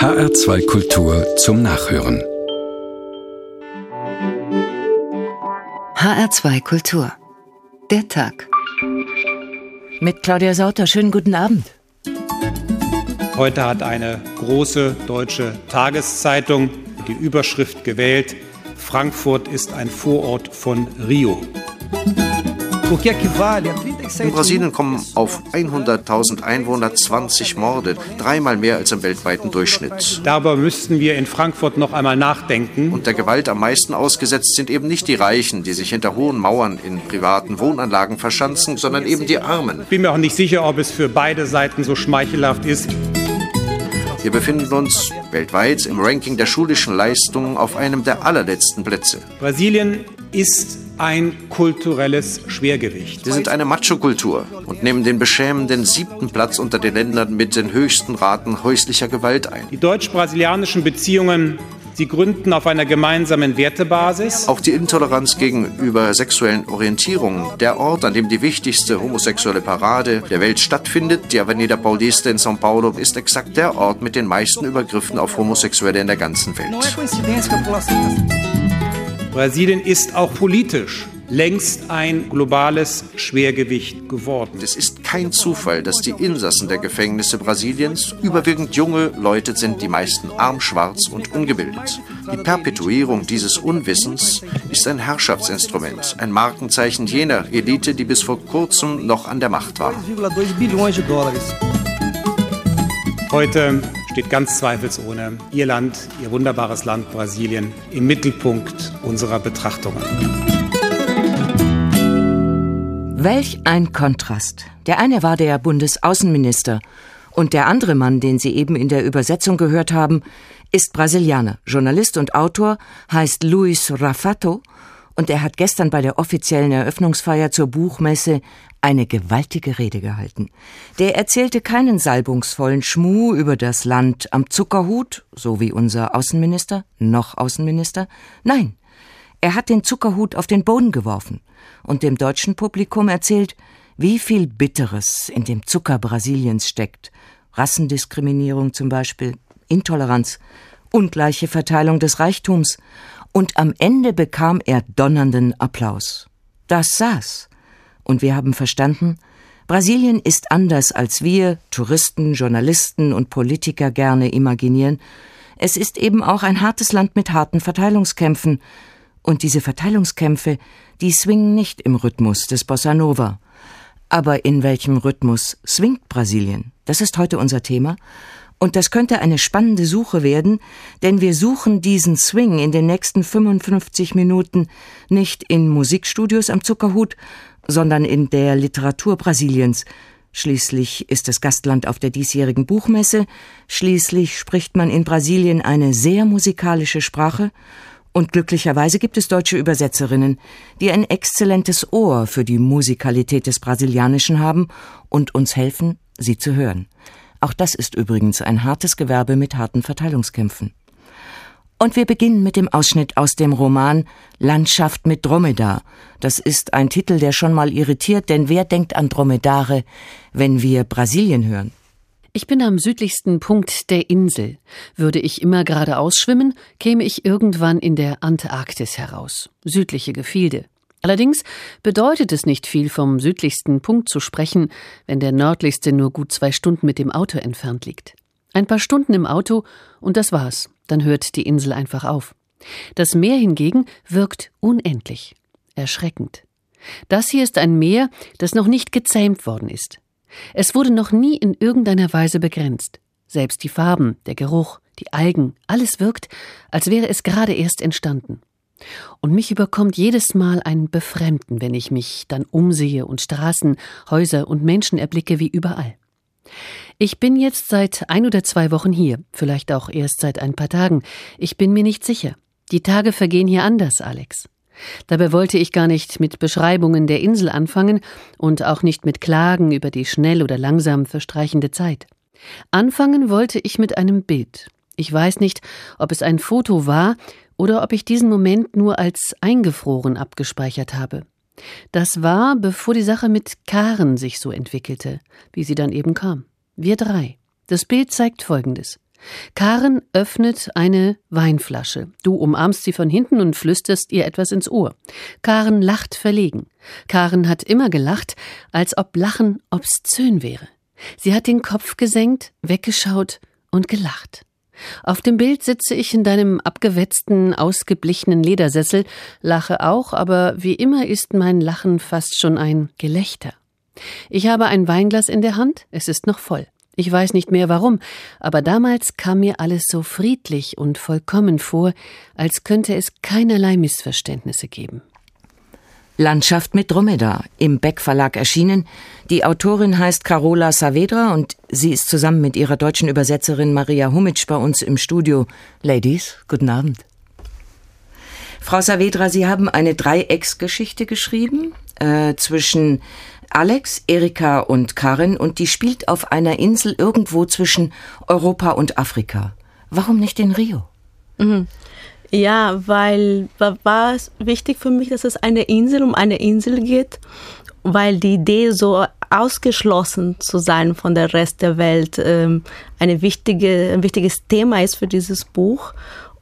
HR2 Kultur zum Nachhören. HR2 Kultur. Der Tag. Mit Claudia Sauter. Schönen guten Abend. Heute hat eine große deutsche Tageszeitung die Überschrift gewählt, Frankfurt ist ein Vorort von Rio. In Brasilien kommen auf 100.000 Einwohner 20 Morde, dreimal mehr als im weltweiten Durchschnitt. Darüber müssten wir in Frankfurt noch einmal nachdenken. Und der Gewalt am meisten ausgesetzt sind eben nicht die Reichen, die sich hinter hohen Mauern in privaten Wohnanlagen verschanzen, sondern eben die Armen. Ich bin mir auch nicht sicher, ob es für beide Seiten so schmeichelhaft ist. Wir befinden uns weltweit im Ranking der schulischen Leistungen auf einem der allerletzten Plätze. Brasilien ist ein kulturelles Schwergewicht. Sie sind eine Macho-Kultur und nehmen den beschämenden siebten Platz unter den Ländern mit den höchsten Raten häuslicher Gewalt ein. Die deutsch-brasilianischen Beziehungen Sie gründen auf einer gemeinsamen Wertebasis. Auch die Intoleranz gegenüber sexuellen Orientierungen. Der Ort, an dem die wichtigste homosexuelle Parade der Welt stattfindet, die Avenida Paulista in São Paulo, ist exakt der Ort mit den meisten Übergriffen auf Homosexuelle in der ganzen Welt. Brasilien ist auch politisch längst ein globales Schwergewicht geworden. Es ist kein Zufall, dass die Insassen der Gefängnisse Brasiliens überwiegend junge Leute sind, die meisten arm, schwarz und ungebildet. Die Perpetuierung dieses Unwissens ist ein Herrschaftsinstrument, ein Markenzeichen jener Elite, die bis vor kurzem noch an der Macht war. Heute steht ganz zweifelsohne Ihr Land, Ihr wunderbares Land Brasilien im Mittelpunkt unserer Betrachtungen. Welch ein Kontrast. Der eine war der Bundesaußenminister und der andere Mann, den Sie eben in der Übersetzung gehört haben, ist Brasilianer, Journalist und Autor, heißt Luis Rafato und er hat gestern bei der offiziellen Eröffnungsfeier zur Buchmesse eine gewaltige Rede gehalten. Der erzählte keinen salbungsvollen Schmuh über das Land am Zuckerhut, so wie unser Außenminister, noch Außenminister. Nein, er hat den Zuckerhut auf den Boden geworfen und dem deutschen Publikum erzählt, wie viel Bitteres in dem Zucker Brasiliens steckt. Rassendiskriminierung zum Beispiel, Intoleranz, ungleiche Verteilung des Reichtums. Und am Ende bekam er donnernden Applaus. Das saß. Und wir haben verstanden, Brasilien ist anders, als wir, Touristen, Journalisten und Politiker gerne imaginieren. Es ist eben auch ein hartes Land mit harten Verteilungskämpfen. Und diese Verteilungskämpfe, die swingen nicht im Rhythmus des Bossa Nova. Aber in welchem Rhythmus swingt Brasilien? Das ist heute unser Thema. Und das könnte eine spannende Suche werden, denn wir suchen diesen Swing in den nächsten 55 Minuten nicht in Musikstudios am Zuckerhut, sondern in der Literatur Brasiliens. Schließlich ist es Gastland auf der diesjährigen Buchmesse, schließlich spricht man in Brasilien eine sehr musikalische Sprache, und glücklicherweise gibt es deutsche Übersetzerinnen, die ein exzellentes Ohr für die Musikalität des Brasilianischen haben und uns helfen, sie zu hören. Auch das ist übrigens ein hartes Gewerbe mit harten Verteilungskämpfen. Und wir beginnen mit dem Ausschnitt aus dem Roman Landschaft mit Dromedar. Das ist ein Titel, der schon mal irritiert, denn wer denkt an Dromedare, wenn wir Brasilien hören? Ich bin am südlichsten Punkt der Insel. Würde ich immer geradeaus schwimmen, käme ich irgendwann in der Antarktis heraus. Südliche Gefilde. Allerdings bedeutet es nicht viel, vom südlichsten Punkt zu sprechen, wenn der nördlichste nur gut zwei Stunden mit dem Auto entfernt liegt. Ein paar Stunden im Auto und das war's dann hört die Insel einfach auf. Das Meer hingegen wirkt unendlich, erschreckend. Das hier ist ein Meer, das noch nicht gezähmt worden ist. Es wurde noch nie in irgendeiner Weise begrenzt. Selbst die Farben, der Geruch, die Algen, alles wirkt, als wäre es gerade erst entstanden. Und mich überkommt jedes Mal ein Befremden, wenn ich mich dann umsehe und Straßen, Häuser und Menschen erblicke wie überall. Ich bin jetzt seit ein oder zwei Wochen hier, vielleicht auch erst seit ein paar Tagen. Ich bin mir nicht sicher. Die Tage vergehen hier anders, Alex. Dabei wollte ich gar nicht mit Beschreibungen der Insel anfangen und auch nicht mit Klagen über die schnell oder langsam verstreichende Zeit. Anfangen wollte ich mit einem Bild. Ich weiß nicht, ob es ein Foto war oder ob ich diesen Moment nur als eingefroren abgespeichert habe. Das war, bevor die Sache mit Karen sich so entwickelte, wie sie dann eben kam. Wir drei. Das Bild zeigt Folgendes. Karen öffnet eine Weinflasche. Du umarmst sie von hinten und flüsterst ihr etwas ins Ohr. Karen lacht verlegen. Karen hat immer gelacht, als ob Lachen obszön wäre. Sie hat den Kopf gesenkt, weggeschaut und gelacht. Auf dem Bild sitze ich in deinem abgewetzten, ausgeblichenen Ledersessel, lache auch, aber wie immer ist mein Lachen fast schon ein Gelächter. Ich habe ein Weinglas in der Hand, es ist noch voll. Ich weiß nicht mehr warum, aber damals kam mir alles so friedlich und vollkommen vor, als könnte es keinerlei Missverständnisse geben. Landschaft mit Dromedar, im Beck Verlag erschienen. Die Autorin heißt Carola Saavedra und sie ist zusammen mit ihrer deutschen Übersetzerin Maria Humitsch bei uns im Studio. Ladies, guten Abend. Frau Saavedra, Sie haben eine Dreiecksgeschichte geschrieben äh, zwischen Alex, Erika und Karin und die spielt auf einer Insel irgendwo zwischen Europa und Afrika. Warum nicht in Rio? Mhm. Ja, weil war es wichtig für mich, dass es eine Insel um eine Insel geht, weil die Idee so ausgeschlossen zu sein von der Rest der Welt ähm, eine wichtige, ein wichtiges Thema ist für dieses Buch.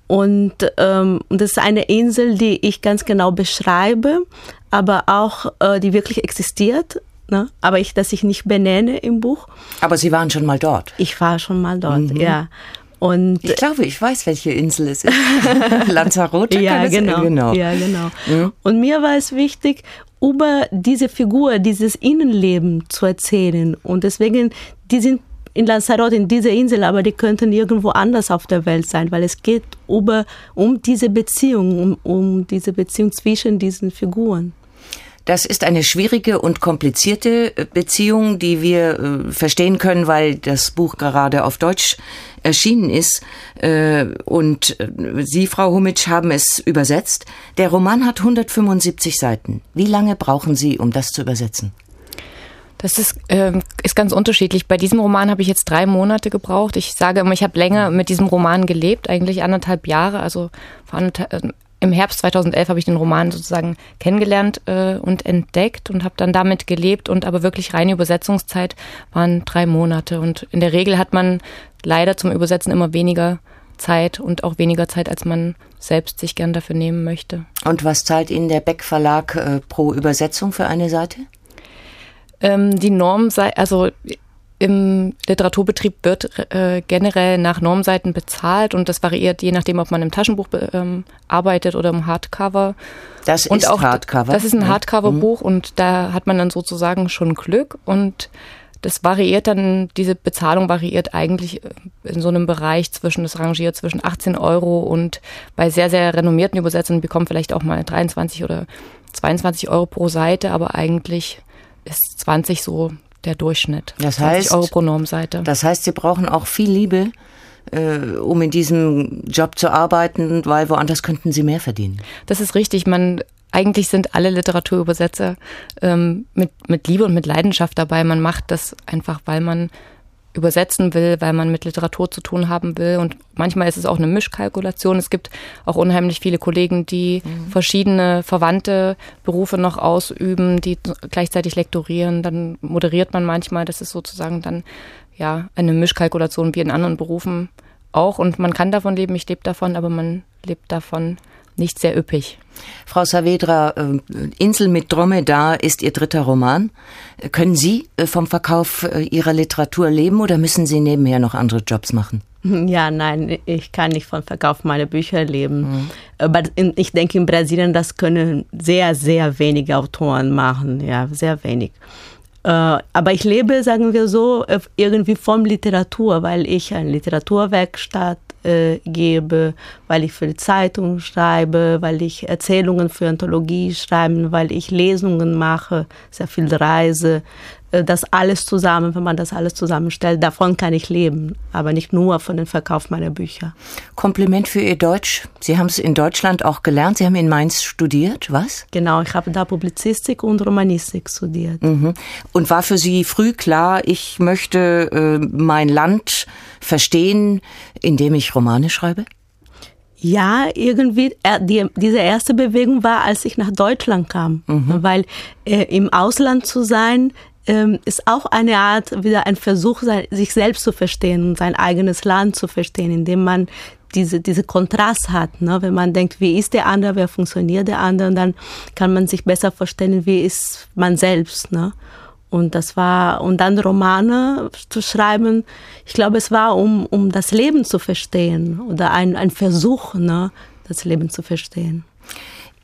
Und ähm, das ist eine Insel, die ich ganz genau beschreibe, aber auch äh, die wirklich existiert. Ne? Aber ich, dass ich nicht benenne im Buch. Aber Sie waren schon mal dort. Ich war schon mal dort, mhm. ja. Und ich glaube, ich weiß, welche Insel es ist. Lanzarote. ja, genau, genau. Ja, genau. Mhm. Und mir war es wichtig, über diese Figur, dieses Innenleben zu erzählen. Und deswegen, die sind in Lanzarote, in dieser Insel, aber die könnten irgendwo anders auf der Welt sein, weil es geht über, um diese Beziehung, um, um diese Beziehung zwischen diesen Figuren. Das ist eine schwierige und komplizierte äh, Beziehung, die wir äh, verstehen können, weil das Buch gerade auf Deutsch erschienen ist. Äh, und Sie, Frau Humitsch, haben es übersetzt. Der Roman hat 175 Seiten. Wie lange brauchen Sie, um das zu übersetzen? Das ist, äh, ist ganz unterschiedlich. Bei diesem Roman habe ich jetzt drei Monate gebraucht. Ich sage immer, ich habe länger mit diesem Roman gelebt, eigentlich anderthalb Jahre. Also vor anderthalb, im Herbst 2011 habe ich den Roman sozusagen kennengelernt äh, und entdeckt und habe dann damit gelebt und aber wirklich reine Übersetzungszeit waren drei Monate und in der Regel hat man leider zum Übersetzen immer weniger Zeit und auch weniger Zeit, als man selbst sich gern dafür nehmen möchte. Und was zahlt Ihnen der Beck Verlag äh, pro Übersetzung für eine Seite? Ähm, die Norm sei, also im Literaturbetrieb wird äh, generell nach Normseiten bezahlt und das variiert je nachdem, ob man im Taschenbuch ähm, arbeitet oder im Hardcover. Das und ist auch, Hardcover. Das ist ein Hardcover-Buch mhm. und da hat man dann sozusagen schon Glück und das variiert dann, diese Bezahlung variiert eigentlich äh, in so einem Bereich zwischen, das rangiert zwischen 18 Euro und bei sehr, sehr renommierten Übersetzern bekommen vielleicht auch mal 23 oder 22 Euro pro Seite, aber eigentlich ist 20 so der Durchschnitt. Das heißt, Euro pro Normseite. Das heißt, Sie brauchen auch viel Liebe, äh, um in diesem Job zu arbeiten, weil woanders könnten Sie mehr verdienen. Das ist richtig. Man eigentlich sind alle Literaturübersetzer ähm, mit, mit Liebe und mit Leidenschaft dabei. Man macht das einfach, weil man übersetzen will, weil man mit Literatur zu tun haben will. Und manchmal ist es auch eine Mischkalkulation. Es gibt auch unheimlich viele Kollegen, die mhm. verschiedene verwandte Berufe noch ausüben, die gleichzeitig lektorieren. Dann moderiert man manchmal. Das ist sozusagen dann ja eine Mischkalkulation wie in anderen Berufen auch. Und man kann davon leben. Ich lebe davon, aber man lebt davon nicht sehr üppig. Frau Saavedra, äh, Insel mit Dromedar ist Ihr dritter Roman. Können Sie äh, vom Verkauf äh, Ihrer Literatur leben oder müssen Sie nebenher noch andere Jobs machen? Ja, nein, ich kann nicht vom Verkauf meiner Bücher leben. Mhm. ich denke, in Brasilien, das können sehr, sehr wenige Autoren machen. Ja, sehr wenig. Aber ich lebe, sagen wir so, irgendwie von Literatur, weil ich eine Literaturwerkstatt äh, gebe, weil ich für Zeitung schreibe, weil ich Erzählungen für Anthologie schreibe, weil ich Lesungen mache, sehr viel reise. Äh, das alles zusammen, wenn man das alles zusammenstellt, davon kann ich leben, aber nicht nur von dem Verkauf meiner Bücher. Kompliment für Ihr Deutsch. Sie haben es in Deutschland auch gelernt. Sie haben in Mainz studiert, was? Genau, ich habe da Publizistik und Romanistik studiert. Mhm. Und war für Sie früh klar, ich möchte äh, mein Land verstehen, indem ich Romane schreibe? Ja, irgendwie, äh, die, diese erste Bewegung war, als ich nach Deutschland kam. Mhm. Weil äh, im Ausland zu sein, ähm, ist auch eine Art, wieder ein Versuch, sich selbst zu verstehen und sein eigenes Land zu verstehen, indem man diese, diese Kontrast hat. Ne? Wenn man denkt, wie ist der andere, wie funktioniert der andere, und dann kann man sich besser vorstellen, wie ist man selbst. Ne? Und das war, und dann Romane zu schreiben, ich glaube, es war, um, um das Leben zu verstehen oder ein, ein Versuch, ne, das Leben zu verstehen.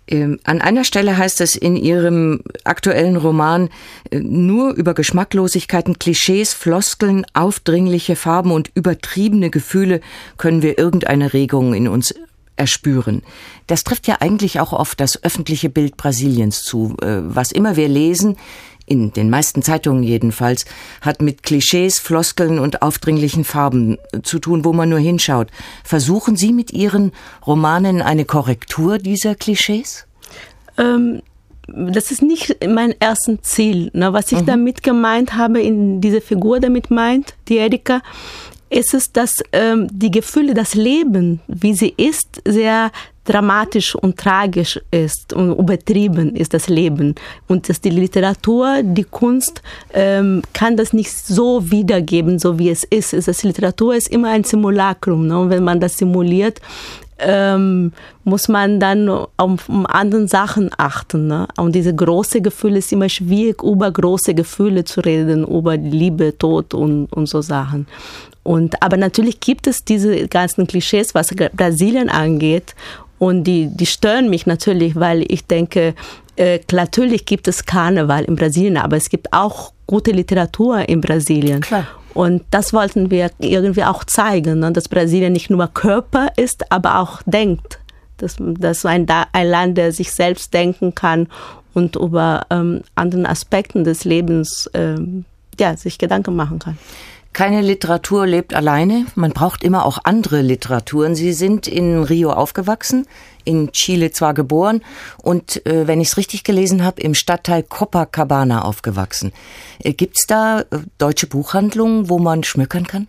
Ähm, an einer Stelle heißt es in Ihrem aktuellen Roman, äh, nur über Geschmacklosigkeiten, Klischees, Floskeln, aufdringliche Farben und übertriebene Gefühle können wir irgendeine Regung in uns erspüren. Das trifft ja eigentlich auch oft das öffentliche Bild Brasiliens zu. Äh, was immer wir lesen, in den meisten Zeitungen jedenfalls, hat mit Klischees, Floskeln und aufdringlichen Farben zu tun, wo man nur hinschaut. Versuchen Sie mit Ihren Romanen eine Korrektur dieser Klischees? Ähm, das ist nicht mein erstes Ziel. Ne? Was ich mhm. damit gemeint habe, in diese Figur damit meint, die Erika, ist es, dass ähm, die Gefühle, das Leben, wie sie ist, sehr dramatisch und tragisch ist und übertrieben ist das Leben. Und dass die Literatur, die Kunst ähm, kann das nicht so wiedergeben, so wie es ist. Das Literatur ist immer ein Simulacrum. Ne? Und wenn man das simuliert, ähm, muss man dann auf, um andere Sachen achten. Ne? Und diese große Gefühle ist immer schwierig, über große Gefühle zu reden, über Liebe, Tod und, und so Sachen. Und, aber natürlich gibt es diese ganzen Klischees, was Brasilien angeht. Und die, die stören mich natürlich, weil ich denke, äh, natürlich gibt es Karneval in Brasilien, aber es gibt auch gute Literatur in Brasilien. Klar. Und das wollten wir irgendwie auch zeigen, ne? dass Brasilien nicht nur Körper ist, aber auch denkt. Dass, dass ein, ein Land, der sich selbst denken kann und über ähm, anderen Aspekten des Lebens ähm, ja, sich Gedanken machen kann. Keine Literatur lebt alleine. Man braucht immer auch andere Literaturen. Sie sind in Rio aufgewachsen, in Chile zwar geboren und, äh, wenn ich es richtig gelesen habe, im Stadtteil Copacabana aufgewachsen. Äh, Gibt es da äh, deutsche Buchhandlungen, wo man schmückern kann?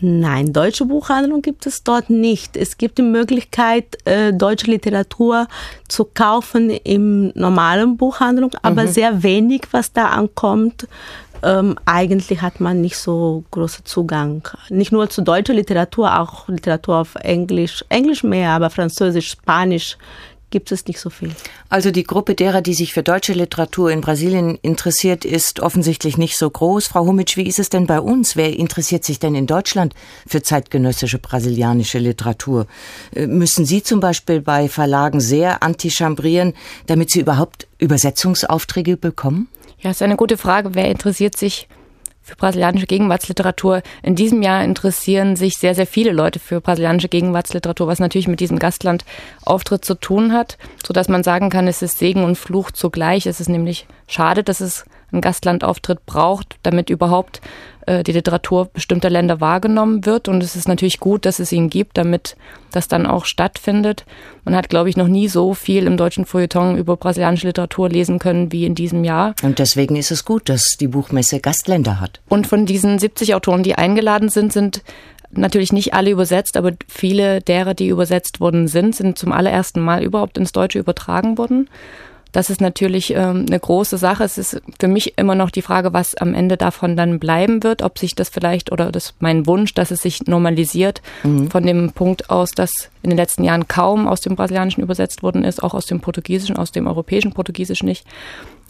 Nein, deutsche Buchhandlung gibt es dort nicht. Es gibt die Möglichkeit, äh, deutsche Literatur zu kaufen im normalen Buchhandlung, aber mhm. sehr wenig, was da ankommt, ähm, eigentlich hat man nicht so großen Zugang. Nicht nur zu deutscher Literatur, auch Literatur auf Englisch. Englisch mehr, aber Französisch, Spanisch gibt es nicht so viel. Also die Gruppe derer, die sich für deutsche Literatur in Brasilien interessiert, ist offensichtlich nicht so groß. Frau Humitsch, wie ist es denn bei uns? Wer interessiert sich denn in Deutschland für zeitgenössische brasilianische Literatur? Äh, müssen Sie zum Beispiel bei Verlagen sehr antichambrieren, damit Sie überhaupt Übersetzungsaufträge bekommen? Ja, ist eine gute Frage. Wer interessiert sich für brasilianische Gegenwartsliteratur? In diesem Jahr interessieren sich sehr, sehr viele Leute für brasilianische Gegenwartsliteratur, was natürlich mit diesem Gastlandauftritt zu tun hat, so dass man sagen kann, es ist Segen und Fluch zugleich. Es ist nämlich schade, dass es einen Gastlandauftritt braucht, damit überhaupt äh, die Literatur bestimmter Länder wahrgenommen wird. Und es ist natürlich gut, dass es ihn gibt, damit das dann auch stattfindet. Man hat, glaube ich, noch nie so viel im deutschen Feuilleton über brasilianische Literatur lesen können wie in diesem Jahr. Und deswegen ist es gut, dass die Buchmesse Gastländer hat. Und von diesen 70 Autoren, die eingeladen sind, sind natürlich nicht alle übersetzt, aber viele derer, die übersetzt worden sind, sind zum allerersten Mal überhaupt ins Deutsche übertragen worden. Das ist natürlich ähm, eine große Sache. Es ist für mich immer noch die Frage, was am Ende davon dann bleiben wird, ob sich das vielleicht oder das mein Wunsch, dass es sich normalisiert mhm. von dem Punkt aus, dass in den letzten Jahren kaum aus dem Brasilianischen übersetzt worden ist, auch aus dem Portugiesischen, aus dem europäischen Portugiesisch nicht.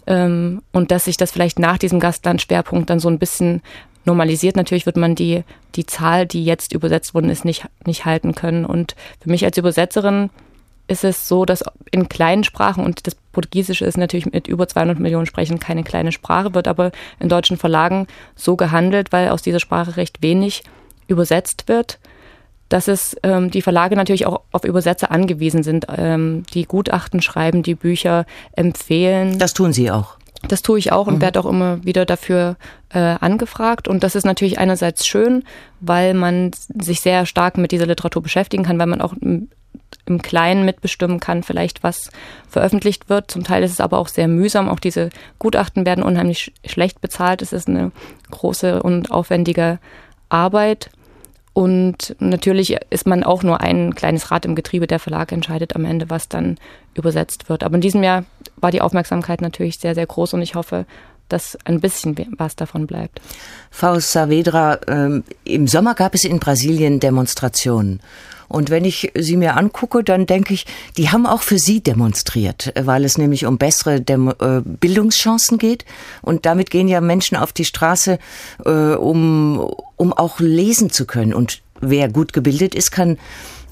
Ähm, und dass sich das vielleicht nach diesem Gastlandschwerpunkt dann so ein bisschen normalisiert. Natürlich wird man die, die Zahl, die jetzt übersetzt worden ist, nicht, nicht halten können. Und für mich als Übersetzerin ist es so, dass in kleinen Sprachen, und das Portugiesische ist natürlich mit über 200 Millionen Sprechen keine kleine Sprache, wird aber in deutschen Verlagen so gehandelt, weil aus dieser Sprache recht wenig übersetzt wird, dass es ähm, die Verlage natürlich auch auf Übersetzer angewiesen sind, ähm, die Gutachten schreiben, die Bücher empfehlen. Das tun Sie auch. Das tue ich auch und mhm. werde auch immer wieder dafür äh, angefragt. Und das ist natürlich einerseits schön, weil man sich sehr stark mit dieser Literatur beschäftigen kann, weil man auch im Kleinen mitbestimmen kann, vielleicht was veröffentlicht wird. Zum Teil ist es aber auch sehr mühsam. Auch diese Gutachten werden unheimlich schlecht bezahlt. Es ist eine große und aufwendige Arbeit. Und natürlich ist man auch nur ein kleines Rad im Getriebe. Der Verlag entscheidet am Ende, was dann übersetzt wird. Aber in diesem Jahr war die Aufmerksamkeit natürlich sehr, sehr groß und ich hoffe dass ein bisschen was davon bleibt. Frau Saavedra, ähm, im Sommer gab es in Brasilien Demonstrationen. Und wenn ich sie mir angucke, dann denke ich, die haben auch für sie demonstriert, weil es nämlich um bessere Demo äh, Bildungschancen geht. Und damit gehen ja Menschen auf die Straße, äh, um, um auch lesen zu können. Und wer gut gebildet ist, kann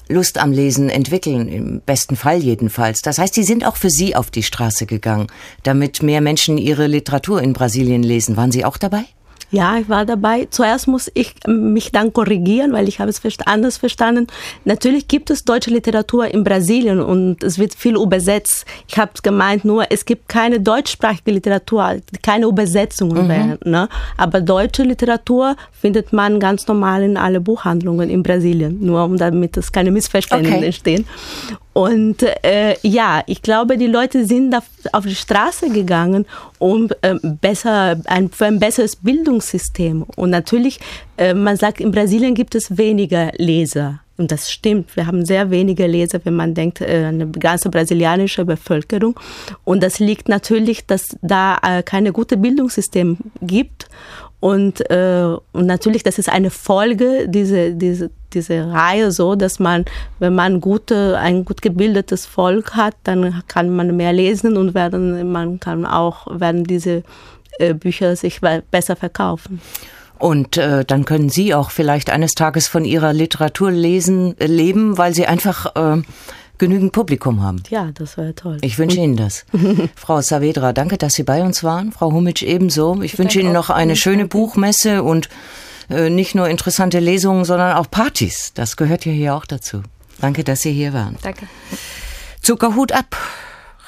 Lust am Lesen entwickeln, im besten Fall jedenfalls. Das heißt, sie sind auch für Sie auf die Straße gegangen, damit mehr Menschen ihre Literatur in Brasilien lesen. Waren Sie auch dabei? Ja, ich war dabei. Zuerst muss ich mich dann korrigieren, weil ich habe es anders verstanden. Natürlich gibt es deutsche Literatur in Brasilien und es wird viel übersetzt. Ich habe gemeint nur, es gibt keine deutschsprachige Literatur, keine Übersetzungen mhm. werden. Ne? Aber deutsche Literatur findet man ganz normal in alle Buchhandlungen in Brasilien, nur um damit es keine Missverständnisse okay. entstehen. Und äh, ja, ich glaube, die Leute sind auf, die Straße gegangen, um äh, besser ein, für ein besseres Bildungssystem. Und natürlich, äh, man sagt, in Brasilien gibt es weniger Leser. Und das stimmt. Wir haben sehr wenige Leser, wenn man denkt, äh, eine ganze brasilianische Bevölkerung. Und das liegt natürlich, dass da äh, keine gute Bildungssystem gibt. Und, äh, und natürlich, das ist eine Folge diese, diese, diese Reihe so, dass man, wenn man gute, ein gut gebildetes Volk hat, dann kann man mehr lesen und werden, man kann auch, werden diese äh, Bücher sich besser verkaufen. Und äh, dann können Sie auch vielleicht eines Tages von Ihrer Literatur lesen, äh, leben, weil Sie einfach äh, genügend Publikum haben. Ja, das wäre toll. Ich wünsche Ihnen das. Frau Saavedra, danke, dass Sie bei uns waren. Frau Humitsch ebenso. Ich, ich wünsche Ihnen noch eine schöne Buchmesse und äh, nicht nur interessante Lesungen, sondern auch Partys. Das gehört ja hier auch dazu. Danke, dass Sie hier waren. Danke. Zuckerhut ab.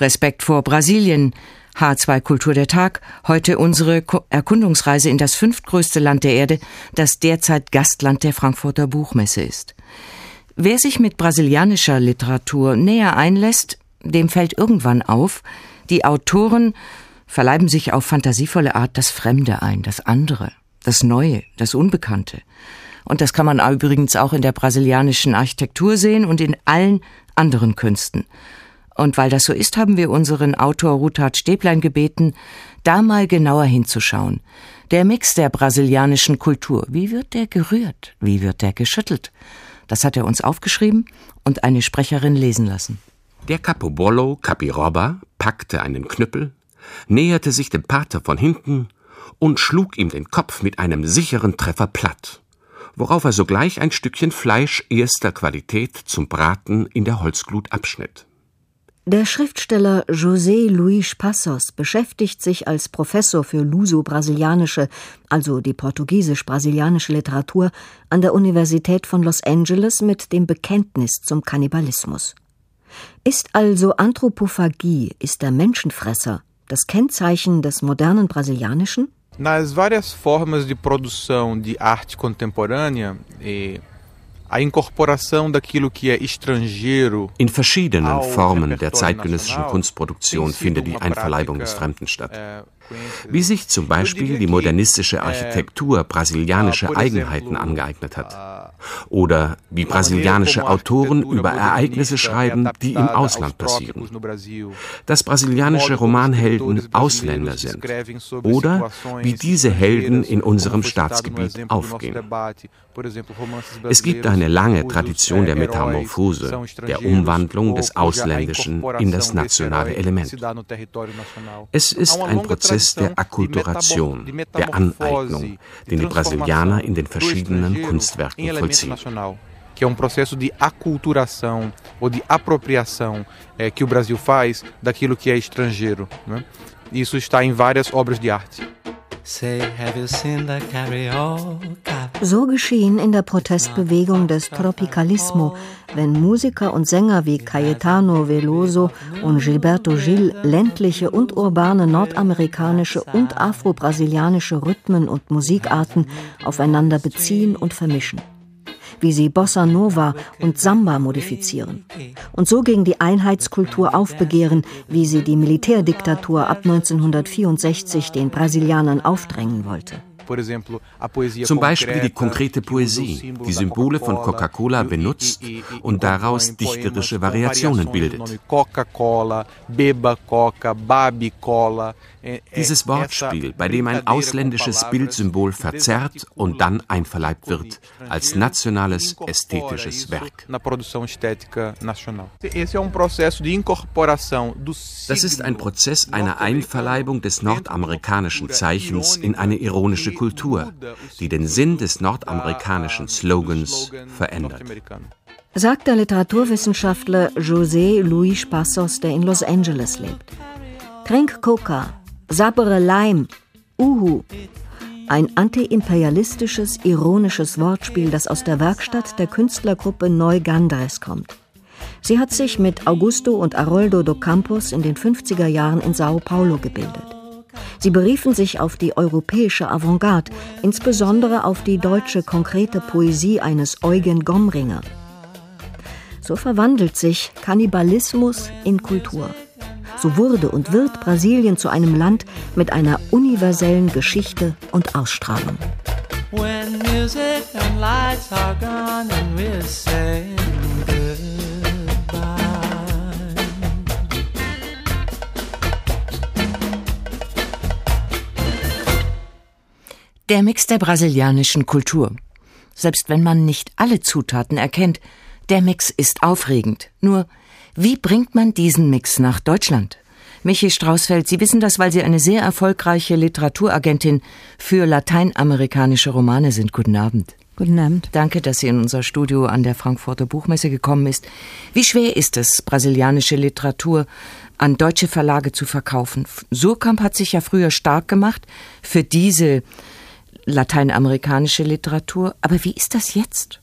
Respekt vor Brasilien. H2 Kultur der Tag. Heute unsere Erkundungsreise in das fünftgrößte Land der Erde, das derzeit Gastland der Frankfurter Buchmesse ist. Wer sich mit brasilianischer Literatur näher einlässt, dem fällt irgendwann auf, die Autoren verleiben sich auf fantasievolle Art das Fremde ein, das andere das Neue, das Unbekannte. Und das kann man übrigens auch in der brasilianischen Architektur sehen und in allen anderen Künsten. Und weil das so ist, haben wir unseren Autor Ruthard Stäblein gebeten, da mal genauer hinzuschauen. Der Mix der brasilianischen Kultur, wie wird der gerührt? Wie wird der geschüttelt? Das hat er uns aufgeschrieben und eine Sprecherin lesen lassen. Der Capobolo Capiroba packte einen Knüppel, näherte sich dem Pater von hinten und schlug ihm den Kopf mit einem sicheren Treffer platt, worauf er sogleich ein Stückchen Fleisch erster Qualität zum Braten in der Holzglut abschnitt. Der Schriftsteller José Luis Passos beschäftigt sich als Professor für Luso-brasilianische, also die portugiesisch-brasilianische Literatur, an der Universität von Los Angeles mit dem Bekenntnis zum Kannibalismus. Ist also Anthropophagie, ist der Menschenfresser, das Kennzeichen des modernen Brasilianischen? Nas várias formas de produção de arte contemporânea, In verschiedenen Formen der zeitgenössischen Kunstproduktion findet die Einverleibung des Fremden statt. Wie sich zum Beispiel die modernistische Architektur brasilianische Eigenheiten angeeignet hat. Oder wie brasilianische Autoren über Ereignisse schreiben, die im Ausland passieren. Dass brasilianische Romanhelden Ausländer sind. Oder wie diese Helden in unserem Staatsgebiet aufgehen. Es gibt eine lange Tradition der Metamorphose, der Umwandlung des Ausländischen in das nationale Element. Es ist ein Prozess der Akkulturation, der Aneignung, den die Brasilianer in den verschiedenen Kunstwerken vollziehen. que é um processo de aculturação ou de apropriação é, que o Brasil faz daquilo que é estrangeiro. Né? Isso está em várias obras de arte. So geschehen in der Protestbewegung des Tropicalismo, wenn Musiker und Sänger wie Cayetano Veloso und Gilberto Gil ländliche und urbane nordamerikanische und afro-brasilianische Rhythmen und Musikarten aufeinander beziehen und vermischen wie sie Bossa Nova und Samba modifizieren und so gegen die Einheitskultur aufbegehren, wie sie die Militärdiktatur ab 1964 den Brasilianern aufdrängen wollte. Zum Beispiel die konkrete Poesie, die Symbole von Coca-Cola benutzt und daraus dichterische Variationen bildet. Dieses Wortspiel, bei dem ein ausländisches Bildsymbol verzerrt und dann einverleibt wird, als nationales ästhetisches Werk. Das ist ein Prozess einer Einverleibung des nordamerikanischen Zeichens in eine ironische Kultur, die den Sinn des nordamerikanischen Slogans verändert. Sagt der Literaturwissenschaftler José Luis Passos, der in Los Angeles lebt. Trink Coca, sabbere Leim, Uhu. Ein antiimperialistisches, ironisches Wortspiel, das aus der Werkstatt der Künstlergruppe Neu Gandres kommt. Sie hat sich mit Augusto und Aroldo do Campos in den 50er Jahren in Sao Paulo gebildet. Sie beriefen sich auf die europäische Avantgarde, insbesondere auf die deutsche konkrete Poesie eines Eugen Gomringer. So verwandelt sich Kannibalismus in Kultur. So wurde und wird Brasilien zu einem Land mit einer universellen Geschichte und Ausstrahlung. When music and lights are gone and we're saying Der Mix der brasilianischen Kultur. Selbst wenn man nicht alle Zutaten erkennt, der Mix ist aufregend. Nur, wie bringt man diesen Mix nach Deutschland? Michi Straußfeld, Sie wissen das, weil Sie eine sehr erfolgreiche Literaturagentin für lateinamerikanische Romane sind. Guten Abend. Guten Abend. Danke, dass Sie in unser Studio an der Frankfurter Buchmesse gekommen ist. Wie schwer ist es, brasilianische Literatur an deutsche Verlage zu verkaufen? Surkamp hat sich ja früher stark gemacht für diese lateinamerikanische Literatur. Aber wie ist das jetzt?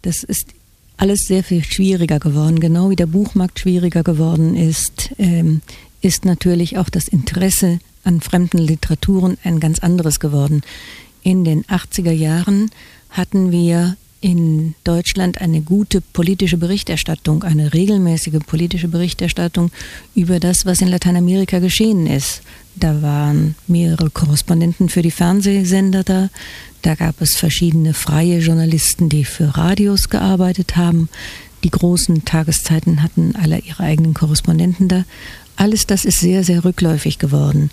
Das ist alles sehr viel schwieriger geworden. Genau wie der Buchmarkt schwieriger geworden ist, ähm, ist natürlich auch das Interesse an fremden Literaturen ein ganz anderes geworden. In den 80er Jahren hatten wir in Deutschland eine gute politische Berichterstattung, eine regelmäßige politische Berichterstattung über das, was in Lateinamerika geschehen ist. Da waren mehrere Korrespondenten für die Fernsehsender da. Da gab es verschiedene freie Journalisten, die für Radios gearbeitet haben. Die großen Tageszeiten hatten alle ihre eigenen Korrespondenten da. Alles das ist sehr, sehr rückläufig geworden.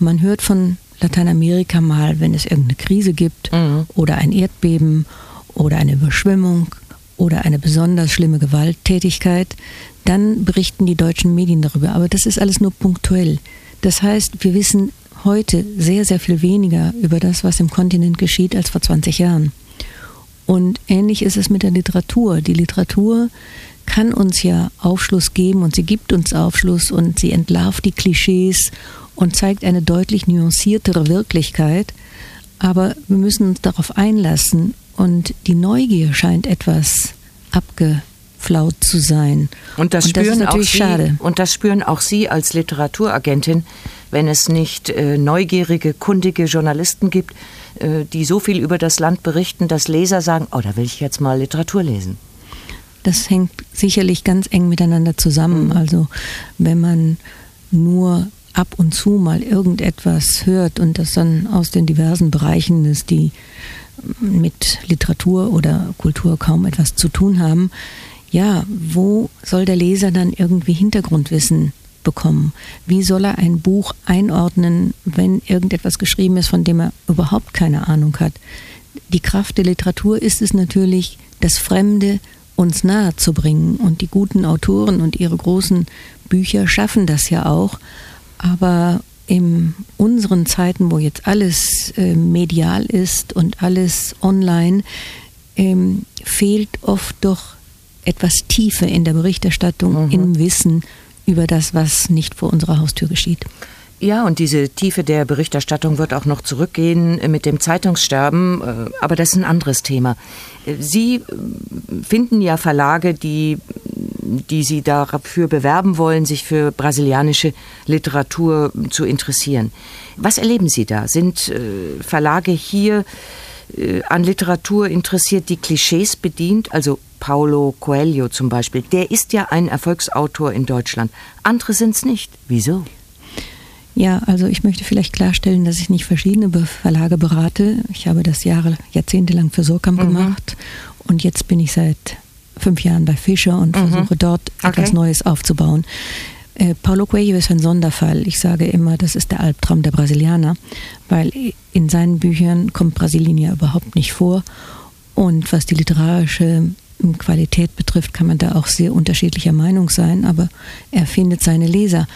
Man hört von Lateinamerika mal, wenn es irgendeine Krise gibt mhm. oder ein Erdbeben oder eine Überschwemmung oder eine besonders schlimme Gewalttätigkeit, dann berichten die deutschen Medien darüber. Aber das ist alles nur punktuell. Das heißt, wir wissen heute sehr, sehr viel weniger über das, was im Kontinent geschieht, als vor 20 Jahren. Und ähnlich ist es mit der Literatur. Die Literatur kann uns ja Aufschluss geben und sie gibt uns Aufschluss und sie entlarvt die Klischees und zeigt eine deutlich nuanciertere Wirklichkeit. Aber wir müssen uns darauf einlassen und die Neugier scheint etwas abgeflaut zu sein. Und das, und das spüren auch Sie, schade. Und das spüren auch Sie als Literaturagentin, wenn es nicht äh, neugierige, kundige Journalisten gibt, äh, die so viel über das Land berichten, dass Leser sagen, oh, da will ich jetzt mal Literatur lesen. Das hängt sicherlich ganz eng miteinander zusammen. Mhm. Also wenn man nur ab und zu mal irgendetwas hört und das dann aus den diversen Bereichen ist, die mit Literatur oder Kultur kaum etwas zu tun haben, ja, wo soll der Leser dann irgendwie Hintergrundwissen bekommen? Wie soll er ein Buch einordnen, wenn irgendetwas geschrieben ist, von dem er überhaupt keine Ahnung hat? Die Kraft der Literatur ist es natürlich, das Fremde uns nahe zu bringen. Und die guten Autoren und ihre großen Bücher schaffen das ja auch. Aber in unseren Zeiten, wo jetzt alles äh, medial ist und alles online, ähm, fehlt oft doch etwas Tiefe in der Berichterstattung, mhm. im Wissen über das, was nicht vor unserer Haustür geschieht. Ja, und diese Tiefe der Berichterstattung wird auch noch zurückgehen mit dem Zeitungssterben, äh, aber das ist ein anderes Thema. Äh, Sie finden ja Verlage, die die Sie dafür bewerben wollen, sich für brasilianische Literatur zu interessieren. Was erleben Sie da? Sind äh, Verlage hier äh, an Literatur interessiert, die Klischees bedient? Also Paulo Coelho zum Beispiel, der ist ja ein Erfolgsautor in Deutschland. Andere sind es nicht. Wieso? Ja, also ich möchte vielleicht klarstellen, dass ich nicht verschiedene Verlage berate. Ich habe das Jahre, jahrzehntelang für Surkamp mhm. gemacht und jetzt bin ich seit fünf Jahren bei Fischer und mhm. versuche dort okay. etwas Neues aufzubauen. Äh, Paulo Coelho ist ein Sonderfall. Ich sage immer, das ist der Albtraum der Brasilianer, weil in seinen Büchern kommt Brasilien ja überhaupt nicht vor. Und was die literarische Qualität betrifft, kann man da auch sehr unterschiedlicher Meinung sein, aber er findet seine Leser.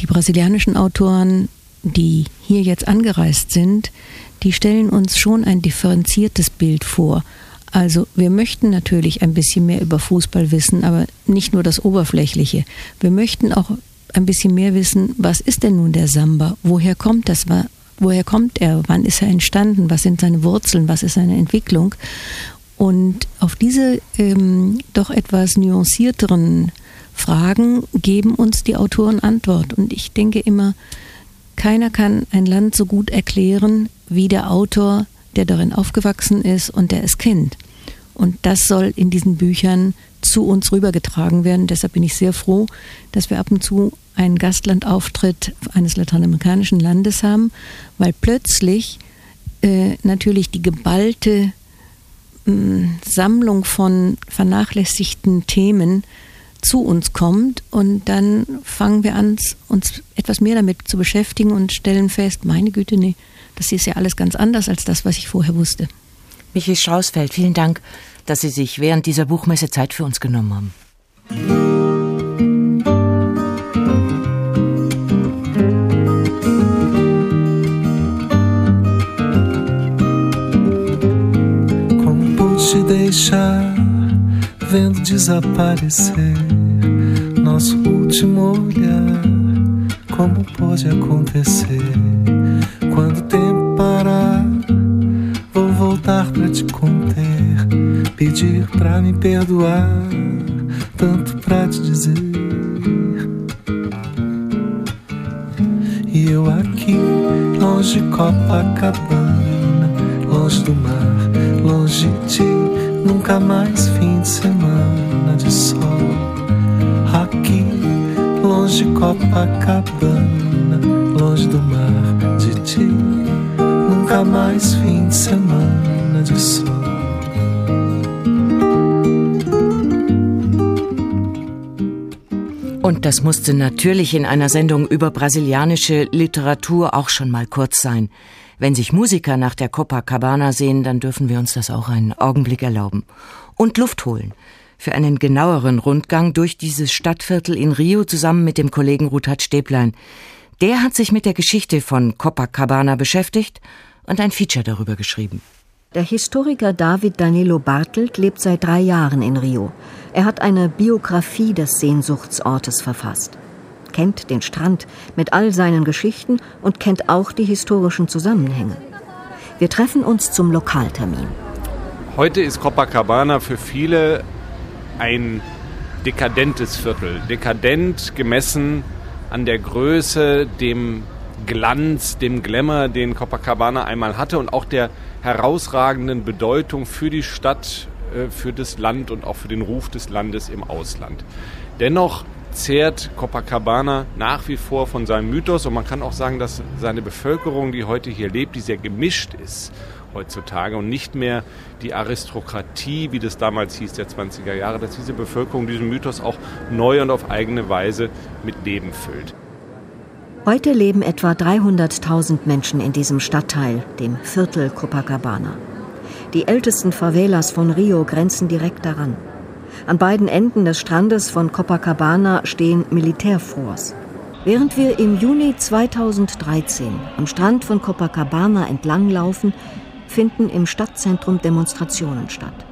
Die brasilianischen Autoren, die hier jetzt angereist sind, die stellen uns schon ein differenziertes Bild vor. Also wir möchten natürlich ein bisschen mehr über Fußball wissen, aber nicht nur das Oberflächliche. Wir möchten auch ein bisschen mehr wissen, was ist denn nun der Samba? Woher kommt das? Woher kommt er? Wann ist er entstanden? Was sind seine Wurzeln? Was ist seine Entwicklung? Und auf diese ähm, doch etwas nuancierteren Fragen geben uns die Autoren Antwort. Und ich denke immer, keiner kann ein Land so gut erklären wie der Autor, der darin aufgewachsen ist und der es kennt. Und das soll in diesen Büchern zu uns rübergetragen werden. Deshalb bin ich sehr froh, dass wir ab und zu einen Gastlandauftritt eines lateinamerikanischen Landes haben, weil plötzlich äh, natürlich die geballte äh, Sammlung von vernachlässigten Themen zu uns kommt und dann fangen wir an, uns etwas mehr damit zu beschäftigen und stellen fest, meine Güte, nee, das ist ja alles ganz anders als das, was ich vorher wusste. Michi Straußfeld, vielen Dank, dass Sie sich während dieser Buchmesse Zeit für uns genommen haben. Como pude deixar vendo desaparecer nosso último olhar. Como pode acontecer quando o tempo parar? Vou voltar pra te conter, pedir pra me perdoar, tanto pra te dizer. E eu aqui, longe Copacabana, longe do mar, longe de ti, nunca mais fim de semana de sol longe de Copacabana, longe do mar de ti, nunca mais fim de semana de sol. Und das musste natürlich in einer Sendung über brasilianische Literatur auch schon mal kurz sein. Wenn sich Musiker nach der Copacabana sehen, dann dürfen wir uns das auch einen Augenblick erlauben. Und Luft holen für einen genaueren Rundgang durch dieses Stadtviertel in Rio zusammen mit dem Kollegen Ruthard Stäblein. Der hat sich mit der Geschichte von Copacabana beschäftigt und ein Feature darüber geschrieben. Der Historiker David Danilo Bartelt lebt seit drei Jahren in Rio. Er hat eine Biografie des Sehnsuchtsortes verfasst, kennt den Strand mit all seinen Geschichten und kennt auch die historischen Zusammenhänge. Wir treffen uns zum Lokaltermin. Heute ist Copacabana für viele ein dekadentes Viertel. Dekadent gemessen an der Größe, dem Glanz, dem Glamour, den Copacabana einmal hatte und auch der herausragenden Bedeutung für die Stadt, äh, für das Land und auch für den Ruf des Landes im Ausland. Dennoch zehrt Copacabana nach wie vor von seinem Mythos und man kann auch sagen, dass seine Bevölkerung, die heute hier lebt, die sehr gemischt ist, heutzutage und nicht mehr die Aristokratie, wie das damals hieß, der 20er Jahre, dass diese Bevölkerung diesen Mythos auch neu und auf eigene Weise mit Leben füllt. Heute leben etwa 300.000 Menschen in diesem Stadtteil, dem Viertel Copacabana. Die ältesten Favelas von Rio grenzen direkt daran. An beiden Enden des Strandes von Copacabana stehen Militärforts. Während wir im Juni 2013 am Strand von Copacabana entlanglaufen, finden im Stadtzentrum Demonstrationen statt.